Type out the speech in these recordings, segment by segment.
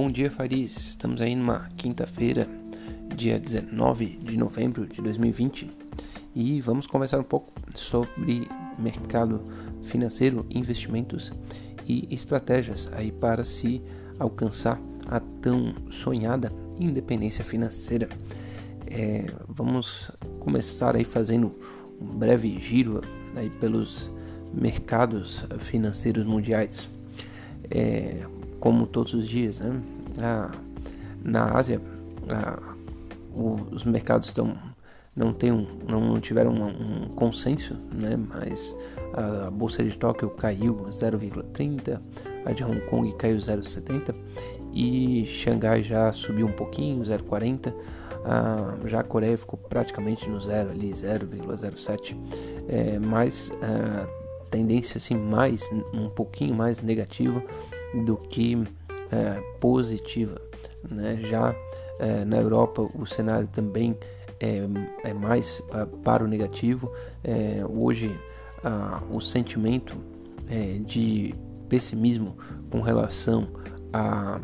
Bom dia, Fariz. Estamos aí numa quinta-feira, dia 19 de novembro de 2020, e vamos conversar um pouco sobre mercado financeiro, investimentos e estratégias aí para se alcançar a tão sonhada independência financeira. É, vamos começar aí fazendo um breve giro aí pelos mercados financeiros mundiais. É, como todos os dias, né? Ah, na Ásia, ah, os mercados estão não tem um, não tiveram um, um, consenso, né? Mas a bolsa de Tóquio caiu 0,30, a de Hong Kong caiu 0,70 e Xangai já subiu um pouquinho, 0,40. Ah, já a Coreia ficou praticamente no zero ali, 0,07. É, mas a tendência assim mais um pouquinho mais negativa do que é, positiva. Né? Já é, na Europa o cenário também é, é mais para o negativo. É, hoje o sentimento é, de pessimismo com relação a,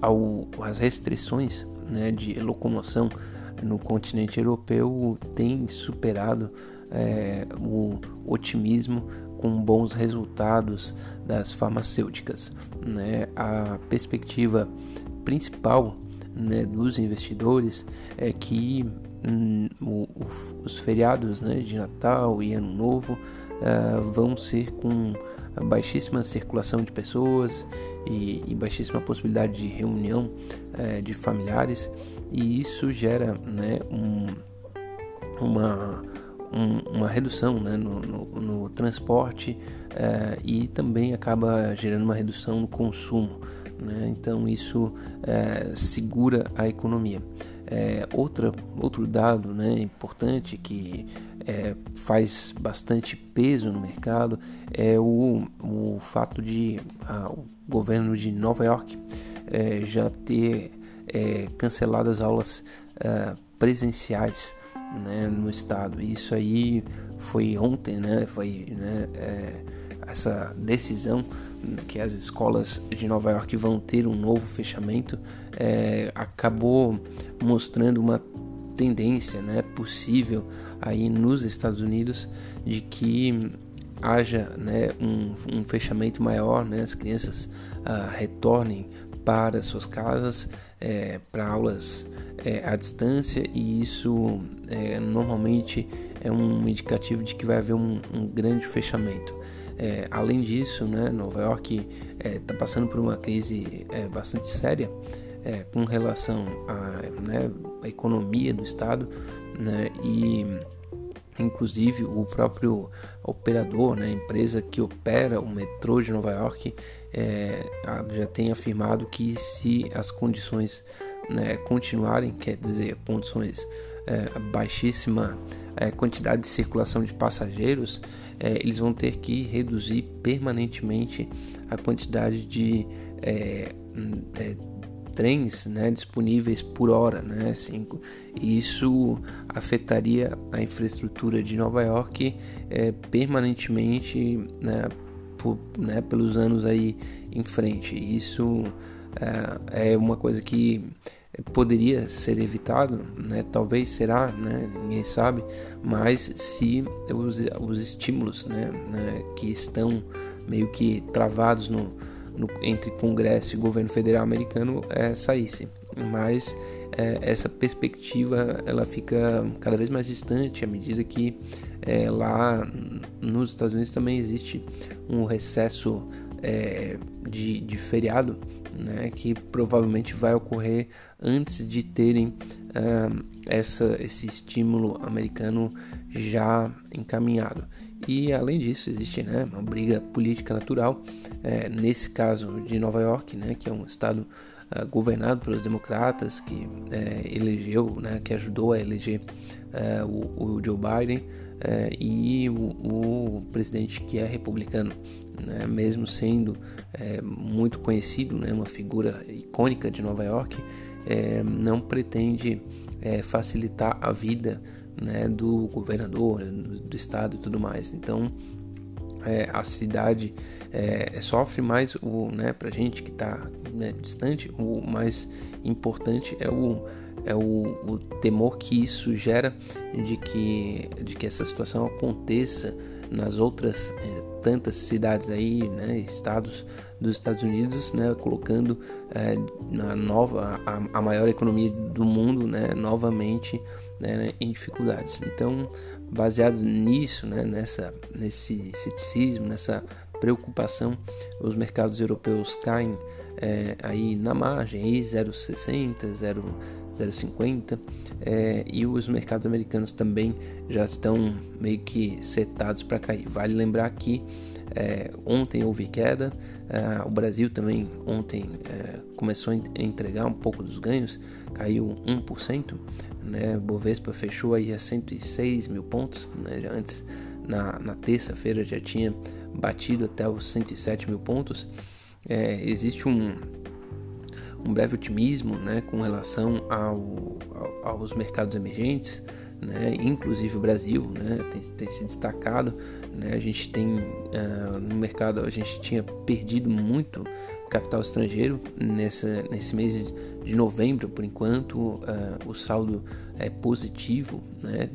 ao, às restrições né, de locomoção no continente europeu tem superado é, o otimismo com bons resultados das farmacêuticas. Né? A perspectiva principal né, dos investidores é que hum, os feriados né, de Natal e Ano Novo uh, vão ser com baixíssima circulação de pessoas e, e baixíssima possibilidade de reunião uh, de familiares e isso gera né, um, uma um, uma redução né, no, no, no, transporte uh, e também acaba gerando uma redução no consumo. Né? Então isso uh, segura a economia. É, outra, outro dado né, importante que é, faz bastante peso no mercado é o, o fato de o governo de Nova York é, já ter cancelado as aulas presenciais né, no estado. Isso aí foi ontem, né, foi né, é, essa decisão que as escolas de Nova York vão ter um novo fechamento é, acabou mostrando uma tendência né, possível aí nos Estados Unidos de que haja né, um, um fechamento maior, né, as crianças uh, retornem para suas casas é, para aulas é, à distância e isso é, normalmente é um indicativo de que vai haver um, um grande fechamento. É, além disso, né, Nova York está é, passando por uma crise é, bastante séria com relação à né, economia do estado né, e Inclusive, o próprio operador, né, a empresa que opera o metrô de Nova York, é, já tem afirmado que se as condições né, continuarem, quer dizer, condições é, baixíssima é, quantidade de circulação de passageiros, é, eles vão ter que reduzir permanentemente a quantidade de é, é, trens né, disponíveis por hora, né, cinco. E isso afetaria a infraestrutura de Nova York é, permanentemente né, por, né, pelos anos aí em frente. Isso é, é uma coisa que poderia ser evitado, né? talvez será, né? ninguém sabe, mas se os, os estímulos né? né? que estão meio que travados no, no, entre Congresso e governo federal americano é, saísse. Mas é, essa perspectiva ela fica cada vez mais distante à medida que é, lá nos Estados Unidos também existe um recesso é, de, de feriado né, que provavelmente vai ocorrer antes de terem uh, essa, esse estímulo americano já encaminhado. E além disso, existe né, uma briga política natural, é, nesse caso de Nova York, né, que é um estado uh, governado pelos democratas, que é, elegeu, né, que ajudou a eleger uh, o, o, Joe Biden, uh, e o, o, presidente que é republicano, né, mesmo sendo muito conhecido, né, uma figura icônica de Nova York, não pretende facilitar a vida né, do governador, do estado e tudo mais. Então, é, a cidade é, sofre mais o, né, para gente que está né, distante, o mais importante é o é o, o, temor que isso gera de que, de que essa situação aconteça nas outras é, tantas cidades aí, né, estados dos Estados Unidos, né, colocando é, na nova a, a, maior economia do mundo, né, novamente né, em dificuldades. Então, baseado nisso, né, nessa nesse ceticismo, nessa preocupação, os mercados europeus caem é, aí na margem, aí 0,60, 0,50 é, e os mercados americanos também já estão meio que setados para cair. Vale lembrar que é, ontem houve queda, é, o Brasil também ontem é, começou a entregar um pouco dos ganhos, caiu 1%, né? Bovespa fechou aí a 106 mil pontos, né? já antes na, na terça-feira já tinha batido até os 107 mil pontos. É, existe um, um breve otimismo né, com relação ao, ao, aos mercados emergentes, né, inclusive o Brasil né, tem, tem se destacado. Né, a gente tem uh, no mercado, a gente tinha perdido muito capital estrangeiro nessa, nesse mês de novembro, por enquanto uh, o saldo é positivo né,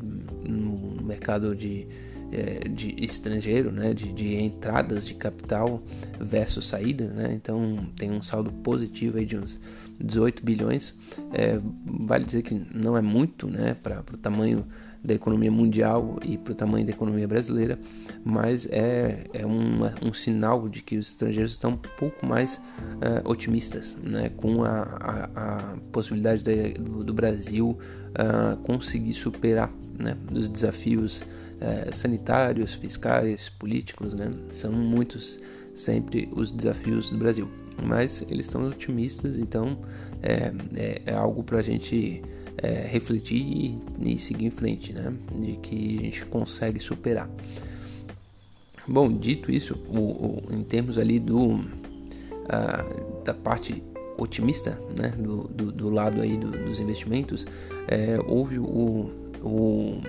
no mercado de é, de estrangeiro, né, de, de, entradas de capital versus saídas, né, então tem um saldo positivo aí de uns 18 bilhões. É, vale dizer que não é muito né, para o tamanho da economia mundial e para o tamanho da economia brasileira, mas é, é uma, um sinal de que os estrangeiros estão um pouco mais uh, otimistas né, com a, a, a possibilidade de, do, do, Brasil uh, conseguir superar né, os desafios é, sanitários, fiscais, políticos, né? São muitos sempre os desafios do Brasil. Mas eles estão otimistas, então é, é, é algo para a gente é, refletir e, e, seguir em frente, né? De que a gente consegue superar. Bom, dito isso, o, o, em termos ali do da parte otimista, né? Do, do, do lado aí do, dos investimentos, é, houve o, o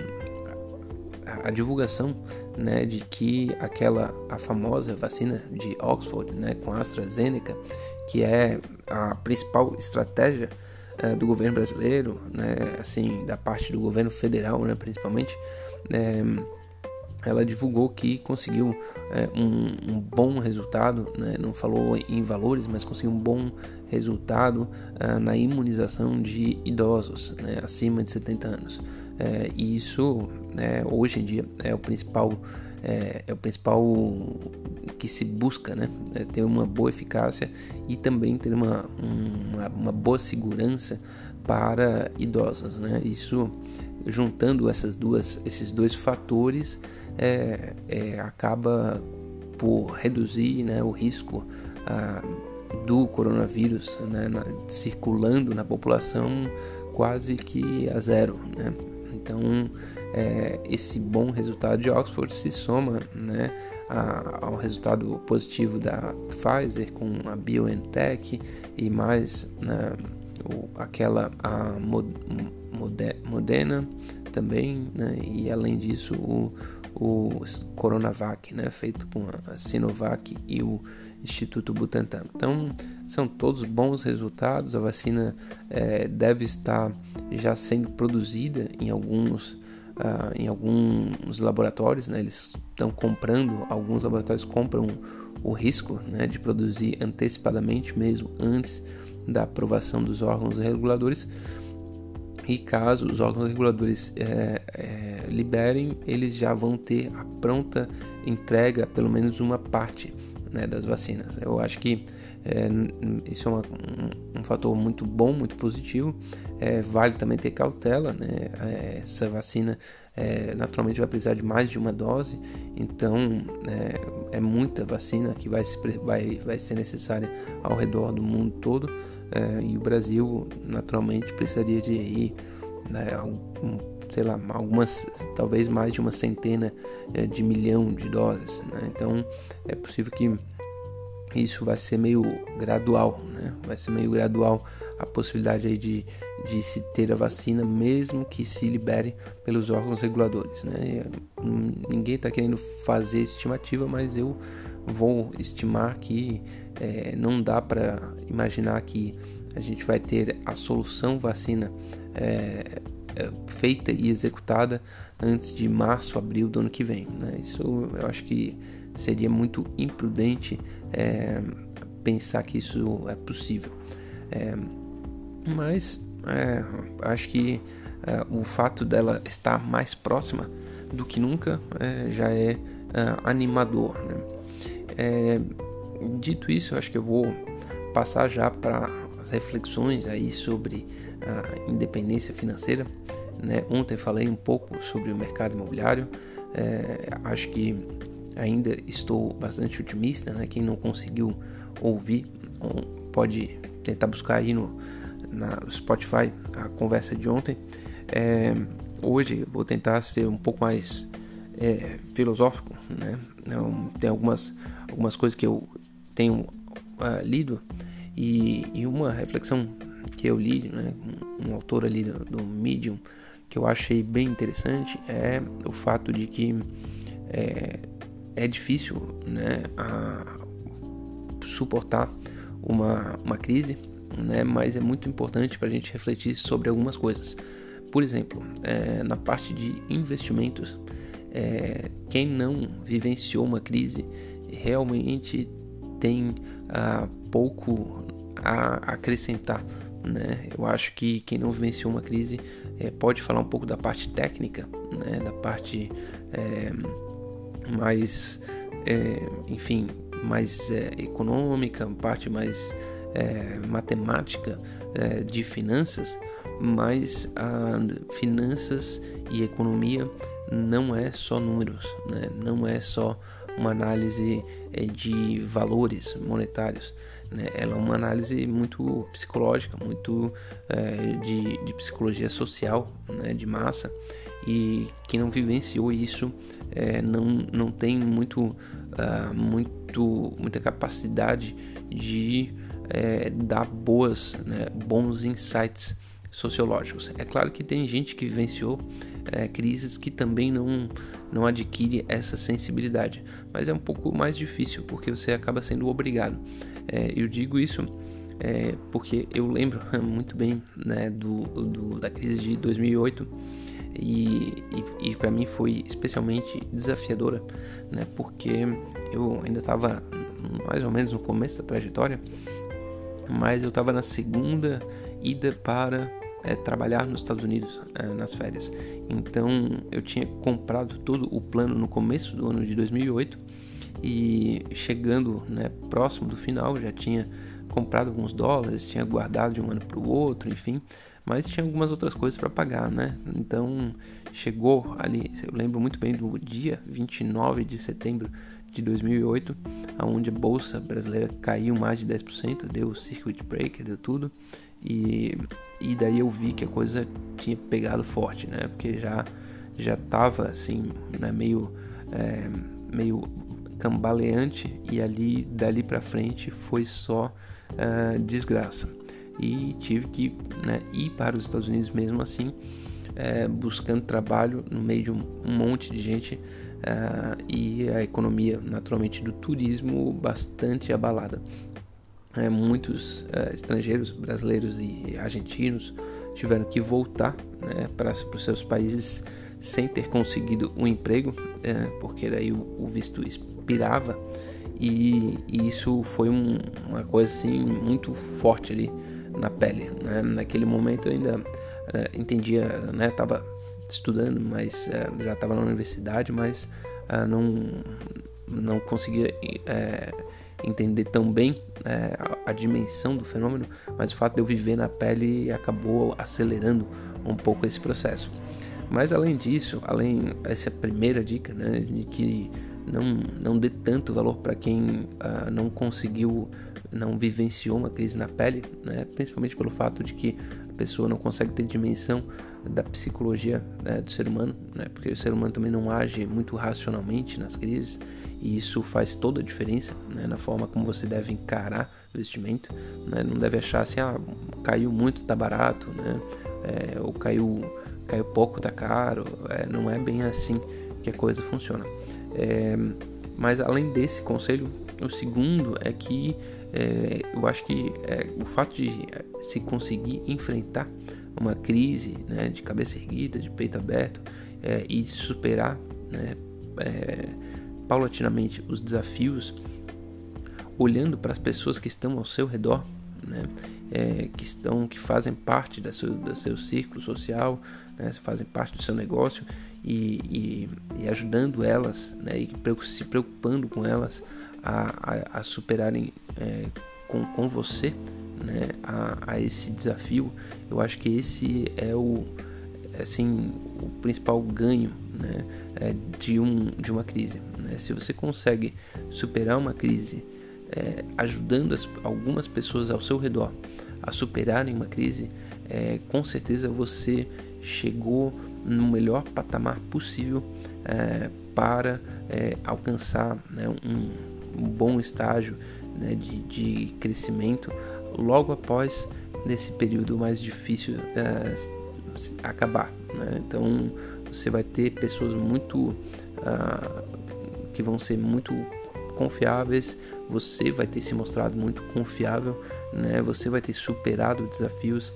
a divulgação né, de que aquela a famosa vacina de Oxford né, com a AstraZeneca, que é a principal estratégia é, do governo brasileiro, né, assim da parte do governo federal, né, principalmente, é, ela divulgou que conseguiu é, um, um, bom resultado, né? não falou em valores, mas conseguiu um bom resultado é, na imunização de idosos né? acima de 70 anos. É, e isso, né, hoje em dia, é o principal, é, é, o principal que se busca, né? É ter uma boa eficácia e também ter uma, uma, uma boa segurança para idosos, né? Isso juntando essas duas, esses dois fatores é, é, acaba por reduzir né, o risco ah, do coronavírus né, na, circulando na população quase que a zero. Né? Então, é, esse bom resultado de Oxford se soma né, a, ao resultado positivo da Pfizer com a BioNTech e mais né, o, aquela a Moderna também, né, e além disso o, o Coronavac, né, feito com a Sinovac e o Instituto Butantan. Então, são todos bons resultados. A vacina é, deve estar já sendo produzida em alguns, uh, em alguns laboratórios. Né? Eles estão comprando, alguns laboratórios compram o risco né, de produzir antecipadamente, mesmo antes da aprovação dos órgãos reguladores. E caso os órgãos reguladores é, é, liberem, eles já vão ter a pronta entrega, pelo menos uma parte né, das vacinas. Eu acho que é, isso é uma, um, um, fator muito bom, muito positivo. É, vale também ter cautela, né? É, essa vacina é, naturalmente vai precisar de mais de uma dose, então é, é muita vacina que vai, se, vai, vai ser necessária ao redor do mundo todo é, e o Brasil naturalmente precisaria de ir, né, sei lá, algumas, talvez mais de uma centena de milhão de doses. Né? Então é possível que isso vai ser meio gradual, né? Vai ser meio gradual a possibilidade aí de, de se ter a vacina, mesmo que se libere pelos órgãos reguladores, né? Ninguém está querendo fazer estimativa, mas eu vou estimar que é, não dá para imaginar que a gente vai ter a solução vacina é, é, feita e executada antes de março, abril do ano que vem. Né? Isso eu acho que seria muito imprudente é, pensar que isso é possível. É, mas é, acho que é, o fato dela estar mais próxima do que nunca é, já é, é animador. Né? dito isso, acho que eu vou passar já para as reflexões aí sobre a independência financeira. Né? Ontem falei um pouco sobre o mercado imobiliário. acho que ainda estou bastante otimista, né? Quem não conseguiu ouvir pode tentar buscar aí no na Spotify a conversa de ontem. É, hoje vou tentar ser um pouco mais é, filosófico, né? Então, tem algumas algumas coisas que eu tenho uh, lido e, e, uma reflexão que eu li, né? Um, um autor ali do, do Medium que eu achei bem interessante é o fato de que é, é difícil né, suportar uma, uma crise, né, mas é muito importante para a gente refletir sobre algumas coisas. Por exemplo, é, na parte de investimentos, é, quem não vivenciou uma crise realmente tem ah, pouco a acrescentar. Né? Eu acho que quem não vivenciou uma crise é, pode falar um pouco da parte técnica, né? da parte é, mais, é, enfim, mais é, econômica, parte mais é, matemática é, de finanças, mas a finanças e economia não é só números, né? não é só uma análise é, de valores monetários. Né? Ela é uma análise muito psicológica, muito é, de, de, psicologia social, né? de massa, e quem não vivenciou isso é, não, não tem muito, uh, muito, muita capacidade de é, dar boas, né, bons insights sociológicos. É claro que tem gente que vivenciou é, crises que também não, não adquire essa sensibilidade, mas é um pouco mais difícil porque você acaba sendo obrigado. É, eu digo isso é, porque eu lembro muito bem né, do, do, da crise de 2008 e, e, e para mim foi especialmente desafiadora, né? Porque eu ainda estava mais ou menos no começo da trajetória, mas eu estava na segunda ida para é, trabalhar nos Estados Unidos é, nas férias. Então eu tinha comprado todo o plano no começo do ano de 2008 e chegando né, próximo do final já tinha comprado alguns dólares, tinha guardado de um ano para o outro, enfim, mas tinha algumas outras coisas para pagar, né? Então chegou ali, eu lembro muito bem do dia 29 de setembro de 2008, aonde a bolsa brasileira caiu mais de 10%, deu circuit breaker, deu tudo, e, e daí eu vi que a coisa tinha pegado forte, né? Porque já já tava assim, né? meio é, meio cambaleante e ali dali para frente foi só uh, desgraça e tive que né, ir para os Estados Unidos mesmo assim, é, buscando trabalho no meio de um, monte de gente é, e a economia naturalmente do turismo bastante abalada. É, muitos é, estrangeiros, brasileiros e argentinos tiveram que voltar né, para, os seus países sem ter conseguido um emprego, é, porque daí o visto expirava e, e isso foi um, uma coisa assim muito forte ali na pele. Né? Naquele momento eu ainda é, entendia, né? Tava estudando, mas é, já estava na universidade, mas é, não não conseguia entender tão bem a, a, dimensão do fenômeno, mas o fato de eu viver na pele acabou acelerando um pouco esse processo. Mas além disso, além essa primeira dica, né, de que não, não dê tanto valor para quem uh, não conseguiu, não vivenciou uma crise na pele, né? principalmente pelo fato de que pessoa não consegue ter dimensão da psicologia né, do ser humano, né, porque o ser humano também não age muito racionalmente nas crises e isso faz toda a diferença né, na forma como você deve encarar o investimento. Né, não deve achar assim, ah, caiu muito, tá barato, né, é, ou caiu, caiu pouco, tá caro. É, não é bem assim que a coisa funciona. É, mas além desse conselho, o segundo é que é, eu acho que é, o fato de é, se conseguir enfrentar uma crise né, de cabeça erguida, de peito aberto é, e superar né, paulatinamente os desafios, olhando para as pessoas que estão ao seu redor, né, é, que estão, que fazem parte da seu, do seu círculo social, né, fazem parte do seu negócio e, e, e ajudando elas, né, e se preocupando com elas a, a, a superarem é, com, com você né, a, a esse desafio, eu acho que esse é o assim o principal ganho né, é de, um, de uma crise. Né? Se você consegue superar uma crise é, ajudando as, algumas pessoas ao seu redor a superarem uma crise, é, com certeza você chegou no melhor patamar possível é, para é, alcançar né, um, um, bom estágio né, de, de crescimento logo após nesse período mais difícil é, acabar. Né? Então você vai ter pessoas muito uh, que vão ser muito confiáveis, você vai ter se mostrado muito confiável, né? Você vai ter superado desafios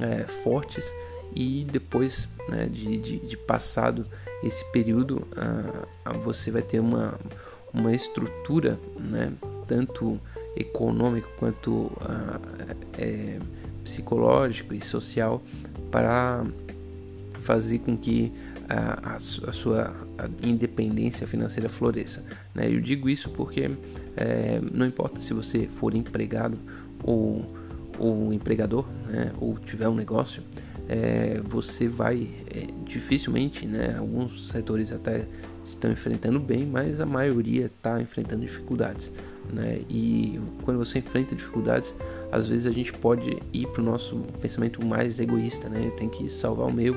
é, fortes e depois né, de, de, de, passado esse período, uh, você vai ter uma, uma estrutura, né? Tanto econômico quanto uh, é, psicológico e social para fazer com que a, a, a sua independência financeira floresça. Né? Eu digo isso porque é, não importa se você for empregado ou, ou empregador, né? ou tiver um negócio, é, você vai é, dificilmente, né? alguns setores até estão enfrentando bem, mas a maioria está enfrentando dificuldades. Né? E quando você enfrenta dificuldades, às vezes a gente pode ir para o nosso pensamento mais egoísta, né? Tem que salvar o meu,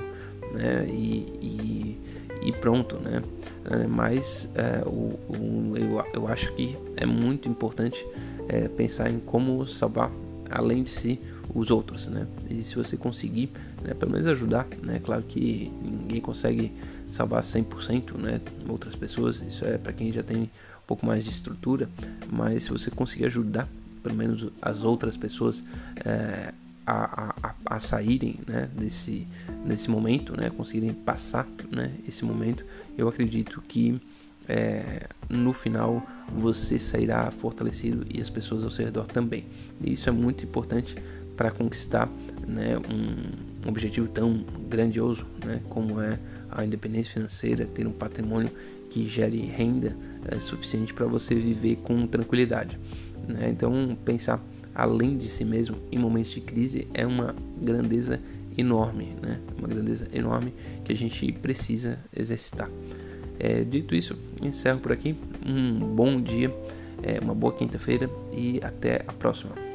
né? E, e, e pronto, né? É, mas é, o, o, eu, eu acho que é muito importante é, pensar em como salvar, além de si, os outros, né? E se você conseguir, né, pelo menos ajudar, né? Claro que ninguém consegue salvar 100%, né? Outras pessoas, isso é para quem já tem um pouco mais de estrutura, mas se você conseguir ajudar, pelo menos as outras pessoas é, a, a, a, saírem né, desse, desse momento, né, conseguirem passar né, esse momento, eu acredito que é, no final você sairá fortalecido e as pessoas ao seu redor também. E isso é muito importante para conquistar né, um objetivo tão grandioso né, como é a independência financeira, ter um patrimônio que gere renda é, suficiente para você viver com tranquilidade. Né? Então, pensar além de si mesmo em momentos de crise é uma grandeza enorme, né? uma grandeza enorme que a gente precisa exercitar. É, dito isso, encerro por aqui. Um bom dia, é, uma boa quinta-feira e até a próxima.